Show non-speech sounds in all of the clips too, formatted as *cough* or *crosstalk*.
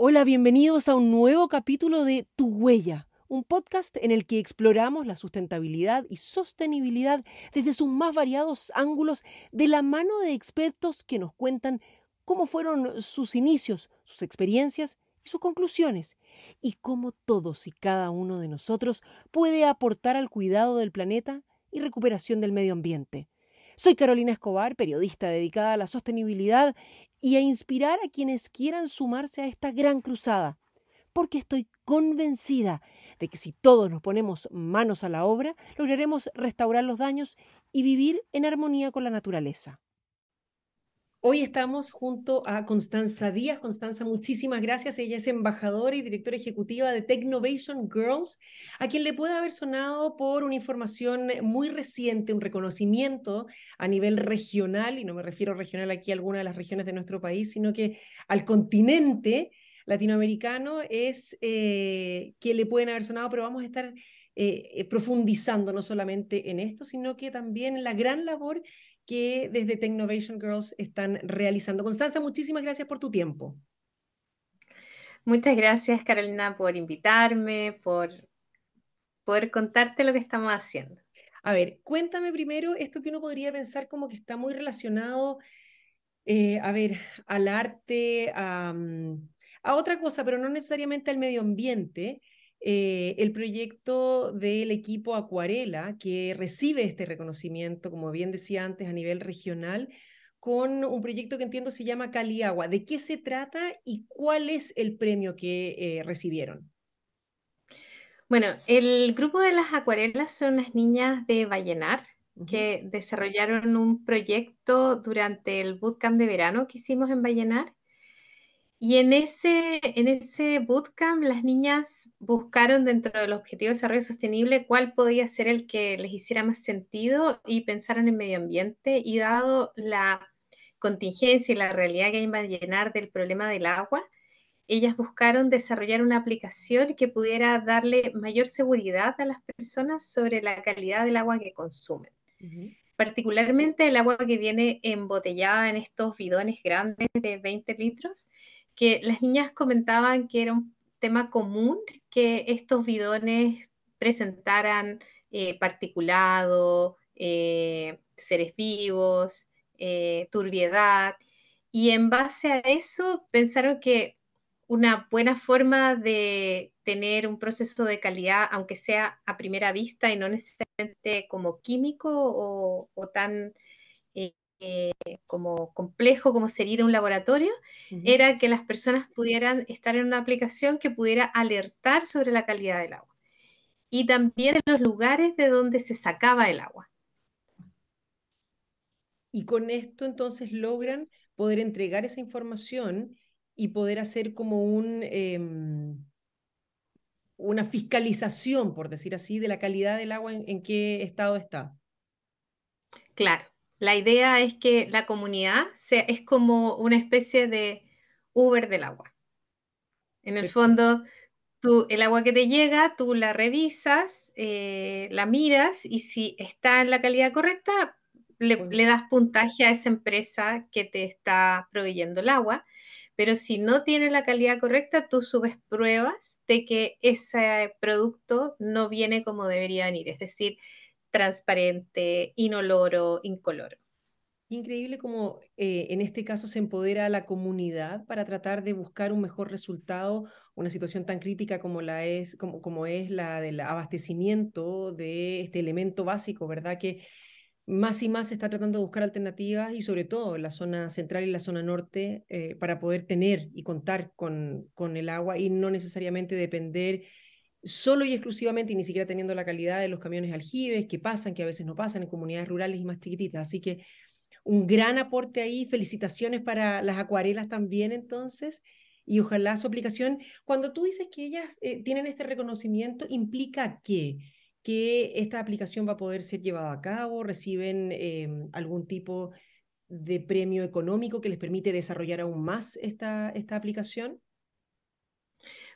Hola, bienvenidos a un nuevo capítulo de Tu Huella, un podcast en el que exploramos la sustentabilidad y sostenibilidad desde sus más variados ángulos de la mano de expertos que nos cuentan cómo fueron sus inicios, sus experiencias y sus conclusiones, y cómo todos y cada uno de nosotros puede aportar al cuidado del planeta y recuperación del medio ambiente. Soy Carolina Escobar, periodista dedicada a la sostenibilidad y a inspirar a quienes quieran sumarse a esta gran cruzada, porque estoy convencida de que si todos nos ponemos manos a la obra, lograremos restaurar los daños y vivir en armonía con la naturaleza. Hoy estamos junto a Constanza Díaz. Constanza, muchísimas gracias. Ella es embajadora y directora ejecutiva de Technovation Girls, a quien le puede haber sonado por una información muy reciente, un reconocimiento a nivel regional, y no me refiero regional aquí a alguna de las regiones de nuestro país, sino que al continente latinoamericano es eh, que le pueden haber sonado, pero vamos a estar eh, profundizando no solamente en esto, sino que también en la gran labor que desde Technovation Girls están realizando. Constanza, muchísimas gracias por tu tiempo. Muchas gracias, Carolina, por invitarme, por poder contarte lo que estamos haciendo. A ver, cuéntame primero esto que uno podría pensar como que está muy relacionado, eh, a ver, al arte, a, mm, a otra cosa, pero no necesariamente al medio ambiente. Eh, el proyecto del equipo Acuarela, que recibe este reconocimiento, como bien decía antes, a nivel regional, con un proyecto que entiendo se llama Caliagua. ¿De qué se trata y cuál es el premio que eh, recibieron? Bueno, el grupo de las acuarelas son las niñas de Vallenar, que desarrollaron un proyecto durante el bootcamp de verano que hicimos en Vallenar y en ese, en ese bootcamp las niñas buscaron dentro del objetivo de desarrollo sostenible cuál podía ser el que les hiciera más sentido y pensaron en medio ambiente y dado la contingencia y la realidad que hay en llenar del problema del agua, ellas buscaron desarrollar una aplicación que pudiera darle mayor seguridad a las personas sobre la calidad del agua que consumen. Particularmente el agua que viene embotellada en estos bidones grandes de 20 litros, que las niñas comentaban que era un tema común que estos bidones presentaran eh, particulado, eh, seres vivos, eh, turbiedad, y en base a eso pensaron que una buena forma de tener un proceso de calidad, aunque sea a primera vista y no necesariamente como químico o, o tan eh, como complejo como sería un laboratorio, era que las personas pudieran estar en una aplicación que pudiera alertar sobre la calidad del agua. Y también en los lugares de donde se sacaba el agua. Y con esto entonces logran poder entregar esa información y poder hacer como un, em, una fiscalización, por decir así, de la calidad del agua en qué estado está. Claro, la idea es que la comunidad sea, es como una especie de Uber del agua. En el fondo, tú, el agua que te llega, tú la revisas, eh, la miras y si está en la calidad correcta, le, le, das puntaje a esa empresa que te está proveyendo el agua. Pero si no tiene la calidad correcta, tú subes pruebas de que ese producto no viene como debería venir. Es decir, transparente, inoloro, incoloro. Increíble como eh, en este caso se empodera a la comunidad para tratar de buscar un mejor resultado, una situación tan crítica como, la es, como, como es la del abastecimiento de este elemento básico, ¿verdad? Que más y más se está tratando de buscar alternativas y sobre todo en la zona central y la zona norte eh, para poder tener y contar con, con el agua y no necesariamente depender solo y exclusivamente y ni siquiera teniendo la calidad de los camiones aljibes que pasan, que a veces no pasan en comunidades rurales y más chiquititas. Así que un gran aporte ahí. Felicitaciones para las acuarelas también entonces. Y ojalá su aplicación, cuando tú dices que ellas eh, tienen este reconocimiento, implica que que esta aplicación va a poder ser llevada a cabo, reciben em, algún tipo de premio económico que les permite desarrollar aún más esta, esta aplicación.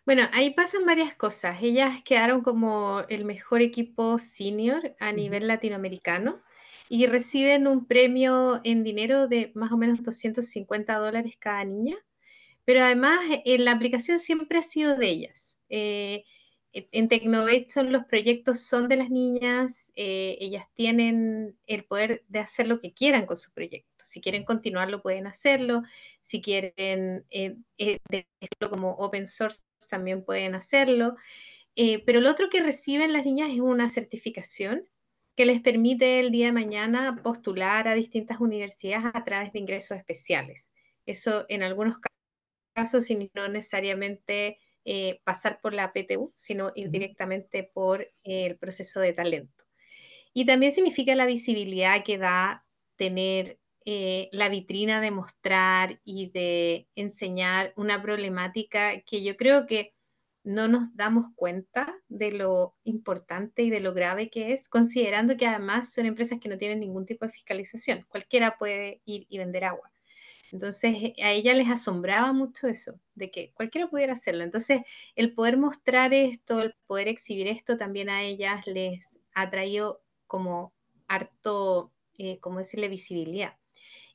Bueno, ahí pasan varias cosas. Ellas quedaron como el mejor equipo senior a nivel latinoamericano y reciben un premio en dinero de más o menos 250 dólares cada niña, pero además la aplicación siempre ha sido de ellas. en Tecnovate los proyectos son de las niñas, ellas tienen el poder de hacer lo que quieran con su proyecto. Si quieren continuarlo, pueden hacerlo. Si quieren dejarlo como open source, también pueden hacerlo. Eh, pero lo otro que reciben las niñas es una certificación que les permite el día de mañana postular a distintas universidades a través de ingresos especiales. Eso en algunos casos, y no necesariamente eh, pasar por la PTU, sino ir directamente por el proceso de talento. Y también significa la visibilidad que da tener eh, la vitrina de mostrar y de enseñar una problemática que yo creo que no nos damos cuenta de lo importante y de lo grave que es, considerando que además son empresas que no tienen ningún tipo de fiscalización. Cualquiera puede ir y vender agua. Entonces, a ella les asombraba mucho eso, de que cualquiera pudiera hacerlo. Entonces, el poder mostrar esto, el poder exhibir esto, también a ellas les ha traído como harto, eh, como decirle, visibilidad.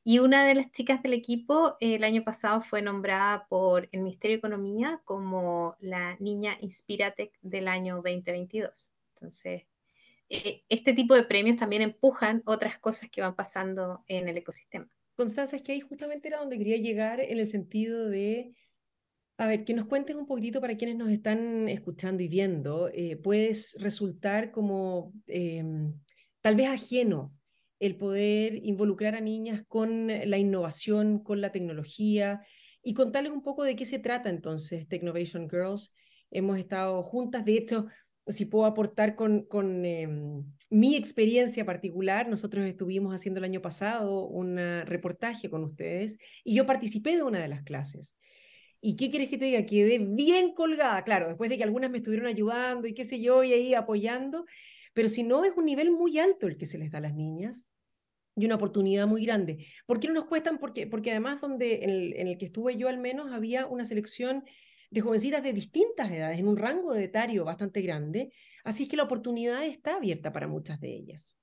Y una de las chicas del equipo el año pasado fue nombrada por el Ministerio de Economía como la niña Inspiratec del año 2022. Entonces, e, este tipo de premios también empujan otras cosas que van pasando en el ecosistema. Constanza, es que ahí justamente era donde quería llegar en el sentido de, a ver, que nos cuentes un poquitito para quienes nos están escuchando y viendo, eh, puedes resultar como em, tal vez ajeno el poder involucrar a niñas con la innovación, con la tecnología y contarles un poco de qué se trata entonces Technovation Girls. Hemos estado juntas, de hecho, si puedo aportar con, em, mi experiencia particular, nosotros estuvimos haciendo el año pasado un reportaje con ustedes y yo participé de una de las clases. ¿Y qué quieres que te diga? Quedé bien colgada, claro, después de que algunas me estuvieron ayudando y qué sé yo, y ahí apoyando, pero si no, es un nivel muy alto el que se les da a las niñas y una oportunidad muy grande. ¿Por qué no nos cuestan? Porque, porque además donde en el, que estuve yo al menos había una selección de jovencitas de distintas edades, en un rango de etario bastante grande, así es que la oportunidad está abierta para muchas de ellas.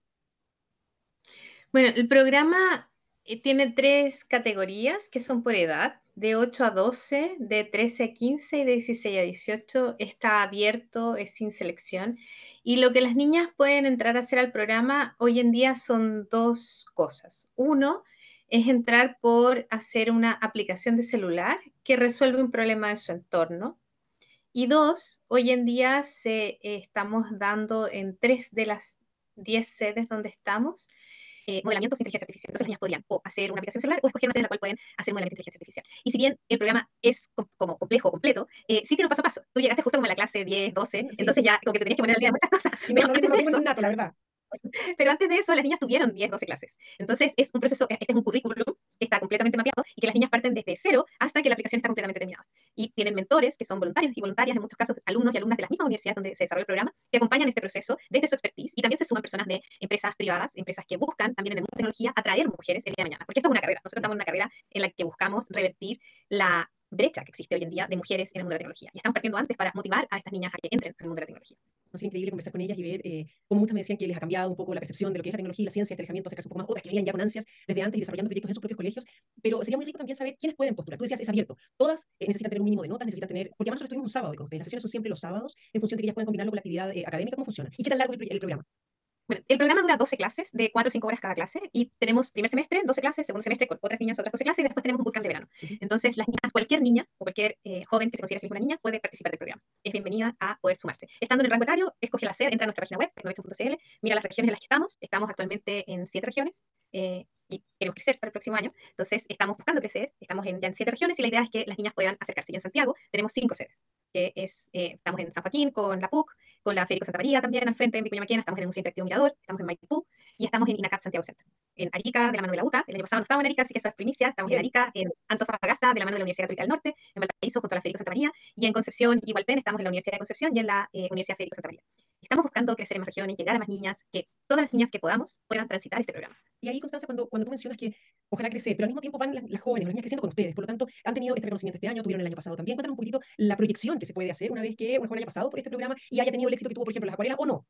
Bueno, el programa eh, tiene tres categorías que son por edad de 8 a 12, de 13 a 15 y de 16 a 18 está abierto, es sin selección. Y lo que las niñas pueden entrar a hacer al programa hoy en día son dos cosas. Uno es entrar por hacer una aplicación de celular que resuelve un problema de su entorno. Y dos, hoy en día se, eh, estamos dando en tres de las 10 sedes donde estamos eh, modelamientos de inteligencia artificial. Entonces las niñas podrían o hacer una aplicación celular o escoger una sede en la cual pueden hacer modelamiento de inteligencia artificial. Y si bien el programa es como complejo, completo, eh, sí tiene un paso a paso. Tú llegaste justo como en la clase 10, 12, entonces ya como que te tenías que poner al día muchas cosas. Pero *laughs* no, no, no, no, la verdad. *laughs* Pero antes de eso, las niñas tuvieron 10, 12 clases. Entonces, es un proceso, este es un currículum que está completamente mapeado y que las niñas parten desde cero hasta que la aplicación está completamente terminada. Y tienen mentores que son voluntarios y voluntarias, en muchos casos alumnos y alumnas de las mismas universidades donde se desarrolla el programa, que acompañan este proceso desde su expertise. Y también se suman personas de empresas privadas, empresas que buscan también en el mundo de tecnología atraer mujeres el día de mañana. Porque esto es una carrera. Nosotros estamos en una carrera en la que buscamos revertir la brecha que existe hoy en día de mujeres en el mundo de la tecnología. Y estamos partiendo antes para motivar a estas niñas a que entren en el mundo de la tecnología. Es increíble conversar con ellas y ver eh, cómo muchas me decían que les ha cambiado un poco la percepción de lo que es la tecnología la ciencia, este alejamiento, acercarse un poco más, otras que venían ya con ansias desde antes y desarrollando proyectos en sus propios colegios, pero sería muy rico también saber quiénes pueden postular. Tú decías, es abierto. Todas eh, necesitan tener un mínimo de notas, necesitan tener, porque además nosotros tuvimos un sábado con ustedes, las sesiones son siempre los sábados, en función de que ellas pueden combinarlo con la actividad eh, académica, ¿cómo funciona? ¿Y qué tan largo es el, el programa? Bueno, el programa dura 12 clases, de 4 o 5 horas cada clase, y tenemos primer semestre, 12 clases, segundo semestre con otras niñas, otras 12 clases, y después tenemos un bootcamp de verano. Entonces, las niñas, cualquier niña o cualquier eh, joven que se considere una niña puede participar del programa. Es bienvenida a poder sumarse. Estando en el rango etario, escoge la sede, entra a nuestra página web, tecnovecho.cl, mira las regiones en las que estamos. Estamos actualmente en 7 regiones. Eh, y queremos crecer para el próximo año. Entonces, estamos buscando crecer, estamos en, ya en siete regiones y la idea es que las niñas puedan acercarse. Y en Santiago tenemos cinco sedes, que es, eh, estamos en San Joaquín con la PUC, con la Federico Santa María también al frente en Vicuña Maquena, estamos en el Museo Interactivo Mirador, estamos en Maipú y estamos en INACAP Santiago Centro. En Arica, de la mano de la UTA, el año pasado no estábamos en Arica, así que esa es primicia, estamos en Arica, en Antofagasta, de la mano de la Universidad Católica del Norte, en Valparaíso, junto a la Federico Santa María, y en Concepción y Hualpén, estamos en la Universidad de Concepción y en la eh, Universidad Federico Santa María. Estamos buscando crecer en más regiones, llegar a más niñas, que todas las niñas que podamos puedan transitar este programa. Y ahí, Constanza, cuando, cuando tú mencionas que ojalá crecer, pero al mismo tiempo van las, jóvenes, las niñas creciendo con ustedes, por lo tanto, han tenido este reconocimiento este año, tuvieron el año pasado también. Cuéntanos un poquito la proyección que se puede hacer una vez que una joven haya pasado por este programa y haya tenido el éxito que tuvo, por ejemplo, las acuarelas o no.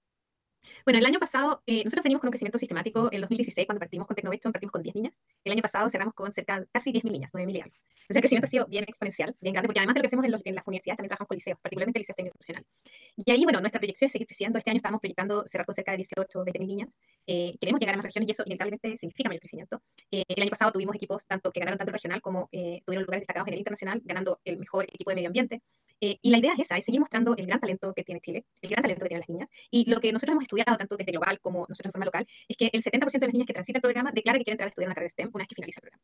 Bueno, el año pasado, eh, nosotros venimos con un crecimiento sistemático. En 2016, cuando partimos con Tecnovation, partimos con 10 niñas. El año pasado cerramos con cerca casi 10.000 niñas, 9.000 y algo. Entonces el crecimiento ha sido bien exponencial, bien grande, porque además de lo que hacemos en, los, en las universidades, también trabajamos con liceos, particularmente liceos técnicos profesionales. Y ahí, bueno, nuestra proyección es seguir creciendo. Este año estamos proyectando cerrar con cerca de 18, 20.000 niñas. Eh, queremos llegar a más regiones y eso inevitablemente significa mayor crecimiento. Eh, el año pasado tuvimos equipos tanto que ganaron tanto el regional como eh, tuvieron lugares destacados en el internacional, ganando el mejor equipo de medio ambiente. Eh, y la idea es esa, es seguir mostrando el gran talento que tiene Chile, el gran talento que tienen las niñas. Y lo que nosotros hemos estudiado, tanto desde global como nosotros en forma local, es que el 70% de las niñas que transitan el programa declara que quieren entrar a estudiar una carrera de STEM una vez que finaliza el programa.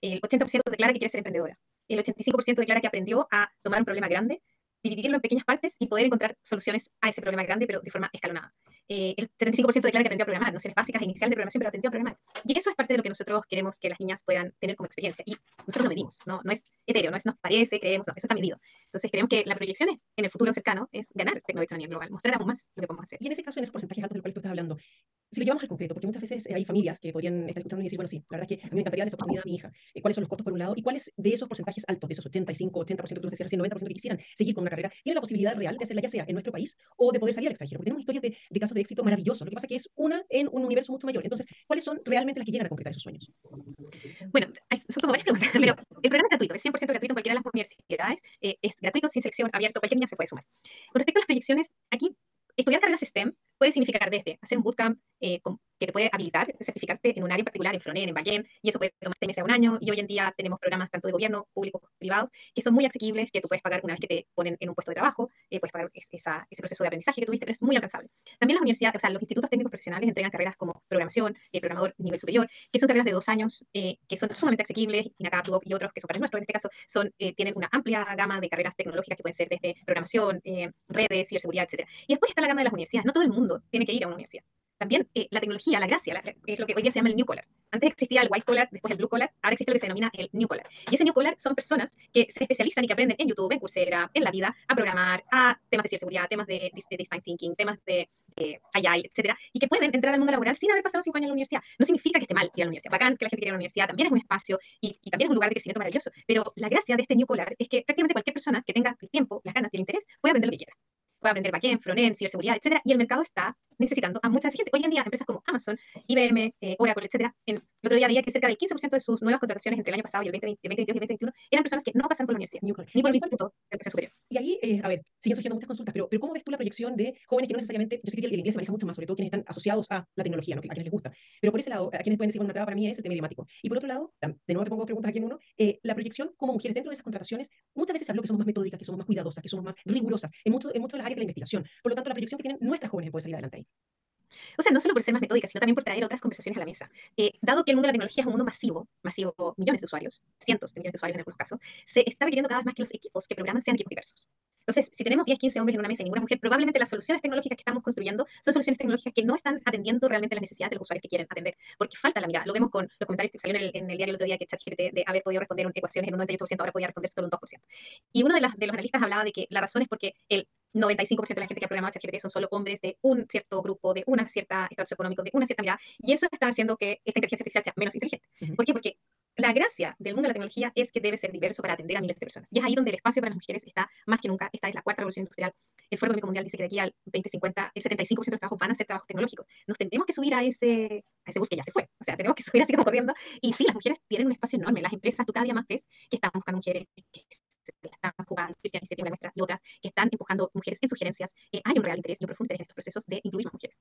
El 80% declara que quiere ser emprendedora. El 85% declara que aprendió a tomar un problema grande, dividirlo en pequeñas partes y poder encontrar soluciones a ese problema grande, pero de forma escalonada. Eh, el 75% declara que aprendió a programar, nociones básicas e iniciales de programación, pero aprendió a programar. Y eso es parte de lo que nosotros queremos que las niñas puedan tener como experiencia. Y nosotros lo medimos, no, no es etéreo, no es nos parece, creemos, no, eso está medido. Entonces creemos que la proyección en el futuro cercano es ganar tecnología a nivel global, mostrar aún más lo que podemos hacer. Y en ese caso, en esos porcentajes altos del cual tú estás hablando, si lo llevamos al concreto, porque muchas veces hay familias que podrían estar escuchando y decir, bueno, sí, la verdad es que a mí me encantaría dar esa oportunidad a mi hija. Eh, ¿Cuáles son los costos por un lado? ¿Y cuáles de esos porcentajes altos, de esos 85, 80% que tú decías, 90% que quisieran seguir con una carrera, tienen la posibilidad real de hacerla ya sea en nuestro país o de poder salir al extranjero? Porque tenemos historias de, de casos de éxito maravillosos. Lo que pasa es que es una en un universo mucho mayor. Entonces, ¿cuáles son realmente las que llegan a concretar esos sueños? Bueno, son como varias preguntas, *laughs* pero el programa es gratuito, es 100% gratuito en cualquiera de las universidades, eh, es gratuito, sin selección, abierto, cualquier niña se puede sumar. Con respecto a las proyecciones, aquí estudiar carreras STEM puede significar desde hacer un bootcamp eh, que te puede habilitar, certificarte en un área en particular, en frontend, en backend, y eso puede tomar seis meses a un año, y hoy en día tenemos programas tanto de gobierno, públicos, privados, que son muy asequibles, que tú puedes pagar una vez que te ponen en un puesto de trabajo, eh, puedes pagar esa, ese proceso de aprendizaje que tuviste, pero es muy alcanzable. También las universidades, o sea, los institutos técnicos profesionales entregan carreras como programación, eh, programador nivel superior, que son carreras de dos años, eh, que son sumamente asequibles, acá y otros que son para nuestro, en este caso, son, eh, tienen una amplia gama de carreras tecnológicas que pueden ser desde programación, redes, ciberseguridad, etc. Y después está la gama de las universidades. No todo el mundo tiene que ir a una universidad también eh, la tecnología, la gracia, la, es lo que hoy día se llama el New Collar. Antes existía el White Collar, después el Blue Collar, ahora existe lo que se denomina el New Collar. Y ese New Collar son personas que se especializan y que aprenden en YouTube, en Coursera, en la vida, a programar, a temas de ciberseguridad, temas de, de design thinking, temas de eh, AI, etcétera, y que pueden entrar al mundo laboral sin haber pasado cinco años en la universidad. No significa que esté mal ir a la universidad. Bacán que la gente quiera ir a la universidad, también es un espacio y, y también es un lugar de crecimiento maravilloso. Pero la gracia de este New Collar es que prácticamente cualquier persona que tenga el tiempo, las ganas y el interés puede aprender lo que quiera puede aprender backend, frontend, ciberseguridad, etcétera, y el mercado está necesitando a mucha gente. Hoy en día, empresas como Amazon, IBM, eh, Oracle, etcétera, en, el otro día veía que cerca del 15% de sus nuevas contrataciones entre el año pasado y el 2020, 2022 y 2021 eran personas que no pasaron por la universidad, ni, ni por el instituto de educación superior. Y ahí, eh, a ver, siguen surgiendo muchas consultas, pero, pero ¿cómo ves tú la proyección de jóvenes que no necesariamente, yo sé que el inglés se maneja mucho más, sobre todo quienes están asociados a la tecnología, ¿no? a quienes les gusta, pero por ese lado, a quienes pueden decir, bueno, una traba para mí es el tema idiomático. Y por otro lado, de nuevo te pongo preguntas aquí en uno, eh, la proyección como mujeres dentro de esas contrataciones, muchas veces se habló que somos más metódicas, que somos más cuidadosas, que somos más rigurosas en muchas en mucho de las áreas de la investigación. Por lo tanto, la proyección que tienen nuestras jóvenes puede salir adelante ahí. O sea, no solo por ser más metódica, sino también por traer otras conversaciones a la mesa. Eh, dado que el mundo de la tecnología es un mundo masivo, masivo, millones de usuarios, cientos de millones de usuarios en algunos casos, se está requiriendo cada vez más que los equipos que programan sean equipos diversos. Entonces, si tenemos 10, 15 hombres en una mesa y ninguna mujer, probablemente las soluciones tecnológicas que estamos construyendo son soluciones tecnológicas que no están atendiendo realmente las necesidades de los usuarios que quieren atender, porque falta la mirada. Lo vemos con los comentarios que salieron en el, en el diario el otro día que ChatGPT de haber podido responder ecuaciones en un 98%, ahora podía responder solo un 2%. Y uno de, las, de los analistas hablaba de que la razón es porque el 95% de la gente que ha programado ChatGPT son solo hombres de un cierto grupo, de una cierta estatus económico, de una cierta mirada, y eso está haciendo que esta inteligencia artificial sea menos inteligente. Uh -huh. ¿Por qué? Porque la gracia del mundo de la tecnología es que debe ser diverso para atender a miles de personas. Y es ahí donde el espacio para las mujeres está más que nunca. Esta es la cuarta revolución industrial. El Foro Económico Mundial dice que de aquí al 2050 el 75% de los trabajos van a ser trabajos tecnológicos. Nos tendremos que subir a ese, a ese bus que ya se fue. O sea, tenemos que *laughs* subir así como corriendo. Y sí, las mujeres tienen un espacio enorme. Las empresas, tú cada día más ves que están buscando mujeres que están jugando, Cristian Iniciativa Nuestra y otras que están empujando mujeres en sugerencias. Eh, hay un real interés y un profundo interés en estos procesos de incluir más mujeres.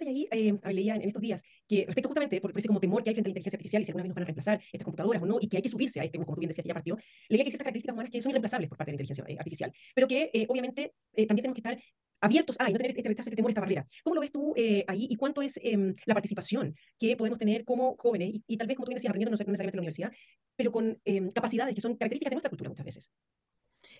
Y ahí eh, leía en estos días que respecto justamente por ese como temor que hay frente a la inteligencia artificial y si alguna vez nos van a reemplazar estas computadoras o no, y que hay que subirse a este, como tú bien decías que ya partió, leía que hay ciertas características humanas que son irreemplazables por parte de la inteligencia eh, artificial, pero que eh, obviamente eh, también tenemos que estar abiertos a no tener este rechazo, este temor, esta barrera. ¿Cómo lo ves tú eh, ahí y cuánto es eh, la participación que podemos tener como jóvenes y, y, tal vez, como tú bien decías, aprendiendo no necesariamente en la universidad, pero con eh, capacidades que son características de nuestra cultura muchas veces?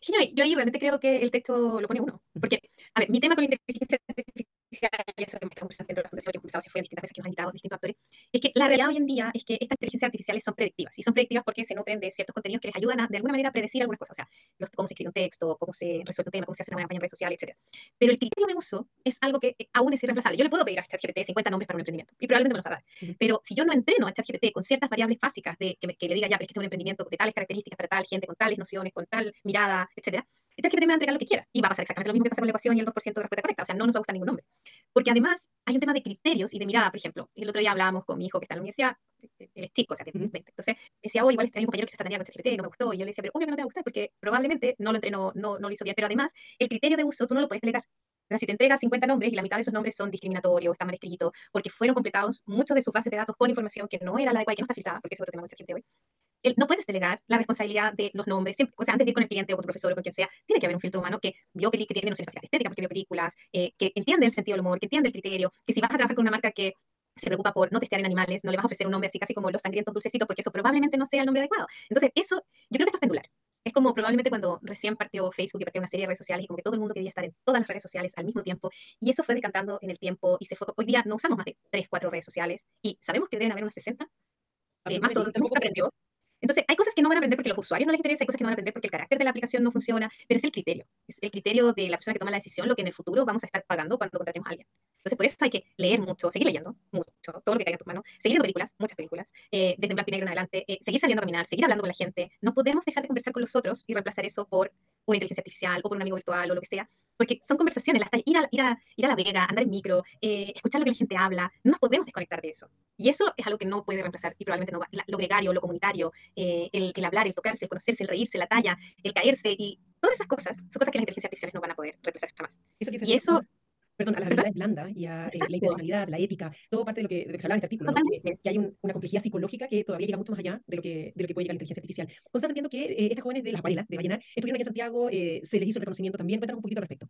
Yo, yo ahí realmente creo que el texto lo pone uno. Porque, a ver, mi tema con la inteligencia artificial, y eso que me está que se fue distintas veces que nos han invitado distintos actores, es que la realidad hoy en día es que estas inteligencias artificiales son predictivas. Y son predictivas porque se nutren de ciertos contenidos que les ayudan a, de alguna manera, a predecir algunas cosas. O sea, los, cómo se escribe un texto, cómo se resuelve un tema, cómo se hace una campaña en redes sociales, etc. Pero el criterio de uso es algo que aún es irreemplazable. Yo le puedo pedir a ChatGPT 50 nombres para un emprendimiento y probablemente me los va a dar. Uh -huh. Pero si yo no entreno a ChatGPT con ciertas variables básicas de que, me, que le diga ya, pero es que este es un emprendimiento de tales características para tal gente, con tales nociones, con tal mirada, etcétera, ChatGPT me va a entregar lo que quiera y va a pasar exactamente lo mismo que pasa con la ecuación y el 2% de respuesta correcta. O sea, no nos va a gustar ningún nombre. Porque además hay un tema de criterios y de mirada, por ejemplo. El otro día hablábamos con mi hijo que está en la universidad, él es chico, o sea, tiene 20. Entonces decía, oh, igual hay un compañero que se tarea con ChatGPT, no me gustó. Y yo le decía, pero obvio que no te va a gustar porque probablemente no lo entrenó, no, no lo hizo bien. Pero además, el criterio de uso tú no lo puedes delegar. Si te entrega 50 nombres y la mitad de esos nombres son discriminatorios, están mal escritos, porque fueron completados muchos de sus bases de datos con información que no era la adecuada y que no está filtrada, porque eso lo tenemos mucha gente hoy no puedes delegar la responsabilidad de los nombres, siempre, o sea, antes de ir con el cliente o con tu profesor o con quien sea, tiene que haber un filtro humano que vio que, que tiene noción de estética porque vio películas, eh, que entiende el sentido del humor, que entiende el criterio, que si vas a trabajar con una marca que se preocupa por no testear en animales, no le vas a ofrecer un nombre así casi como los sangrientos dulcecitos, porque eso probablemente no sea el nombre adecuado. Entonces, eso, yo creo que esto es pendular. Es como probablemente cuando recién partió Facebook y partió una serie de redes sociales y como que todo el mundo quería estar en todas las redes sociales al mismo tiempo y eso fue decantando en el tiempo y se fue, hoy día no usamos más de 3, 4 redes sociales y sabemos que deben haber unas 60. Eh, más todo el mundo aprendió entonces, hay cosas que no van a aprender porque a los usuarios no les interesa, hay cosas que no van a aprender porque el carácter de la aplicación no funciona, pero es el criterio, es el criterio de la persona que toma la decisión, lo que en el futuro vamos a estar pagando cuando contratemos a alguien. Entonces, por eso hay que leer mucho, seguir leyendo mucho, todo lo que caiga en tus manos, seguir viendo películas, muchas películas, eh, desde en blanco y negro en adelante, eh, seguir saliendo a caminar, seguir hablando con la gente. No podemos dejar de conversar con los otros y reemplazar eso por una inteligencia artificial o por un amigo virtual o lo que sea, porque son conversaciones, las, ir, a, ir, a, ir a la vega, andar en micro, eh, escuchar lo que la gente habla, no nos podemos desconectar de eso. Y eso es algo que no puede reemplazar y probablemente no va, lo gregario, lo comunitario, el, el, hablar, el tocarse, el conocerse, el reírse, la talla, el caerse y todas esas cosas son cosas que las inteligencias artificiales no van a poder reemplazar jamás. Eso y eso perdón, a las habilidades blandas y a eh, la intencionalidad, la ética, todo parte de lo que, de lo que se hablaba en este artículo, ¿no? que, hay un, una complejidad psicológica que todavía llega mucho más allá de lo que, de lo que puede llegar la inteligencia artificial. Estás viendo que eh, estas jóvenes de las Varela, de Vallenar, estuvieron aquí en Santiago, eh, se les hizo el reconocimiento también. Cuéntanos un poquito al respecto.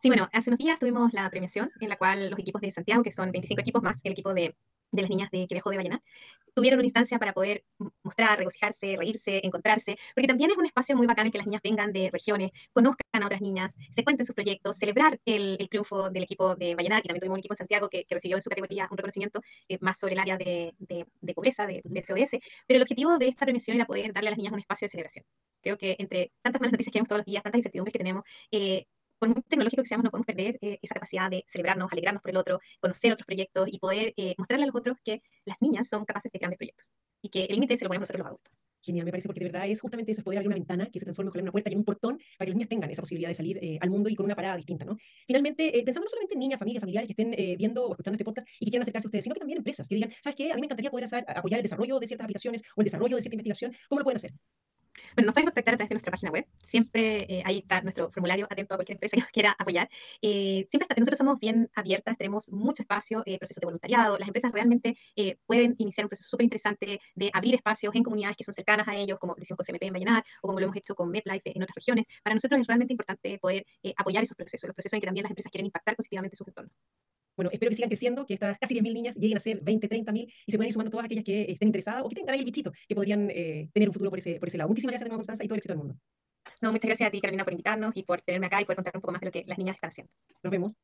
Sí, bueno, hace unos días tuvimos la premiación en la cual los equipos de Santiago, que son 25 equipos más el equipo de de las niñas de que viajó de Vallenar, tuvieron una instancia para poder mostrar, regocijarse, reírse, encontrarse, porque también es un espacio muy bacán en que las niñas vengan de regiones, conozcan a otras niñas, se cuenten sus proyectos, celebrar el, triunfo del equipo de Vallenar, y también tuvimos un equipo en Santiago que, recibió en su categoría un reconocimiento eh, más sobre el área de, de, pobreza, de, de, CODS, pero el objetivo de esta premiación era poder darle a las niñas un espacio de celebración. Creo que entre tantas malas noticias que vemos todos los días, tantas incertidumbres que tenemos, eh, por muy tecnológico que seamos, no podemos perder eh, esa capacidad de celebrarnos, alegrarnos por el otro, conocer otros proyectos y poder eh, mostrarle a los otros que las niñas son capaces de grandes proyectos y que el límite se lo ponemos nosotros los adultos. Genial, me parece, porque de verdad es justamente eso, es poder abrir una ventana que se transforme en una puerta y en un portón para que las niñas tengan esa posibilidad de salir eh, al mundo y con una parada distinta, ¿no? Finalmente, pensando no solamente en niñas, familias, familiares que estén viendo o escuchando este podcast y que quieran acercarse a ustedes, sino que también empresas que digan, ¿sabes qué? A mí me encantaría poder hacer, apoyar el desarrollo de ciertas aplicaciones o el desarrollo de cierta investigación. ¿Cómo lo pueden hacer? Bueno, nos pueden contactar a través de nuestra página web. Siempre eh, ahí está nuestro formulario atento a cualquier empresa que nos quiera apoyar. Eh, siempre está, nosotros somos bien abiertas, tenemos mucho espacio, eh, procesos de voluntariado. Las empresas realmente eh, pueden iniciar un proceso súper interesante de abrir espacios en comunidades que son cercanas a ellos, como lo hicimos con CMP en Vallenar o como lo hemos hecho con MedLife en otras regiones. Para nosotros es realmente importante poder apoyar esos procesos, los procesos en que también las empresas quieren impactar positivamente su entorno. Bueno, espero que sigan creciendo, que estas casi 10.000 niñas lleguen a ser 20, 30.000 y se puedan ir sumando todas aquellas que estén interesadas o que tengan ahí el bichito, que podrían eh, tener un futuro por ese, por ese lado. Muchísimas gracias de nuevo, Constanza, y todo el éxito del mundo. No, muchas gracias a ti, Carolina, por invitarnos y por tenerme acá y poder contar un poco más de lo que las niñas están haciendo. Nos vemos.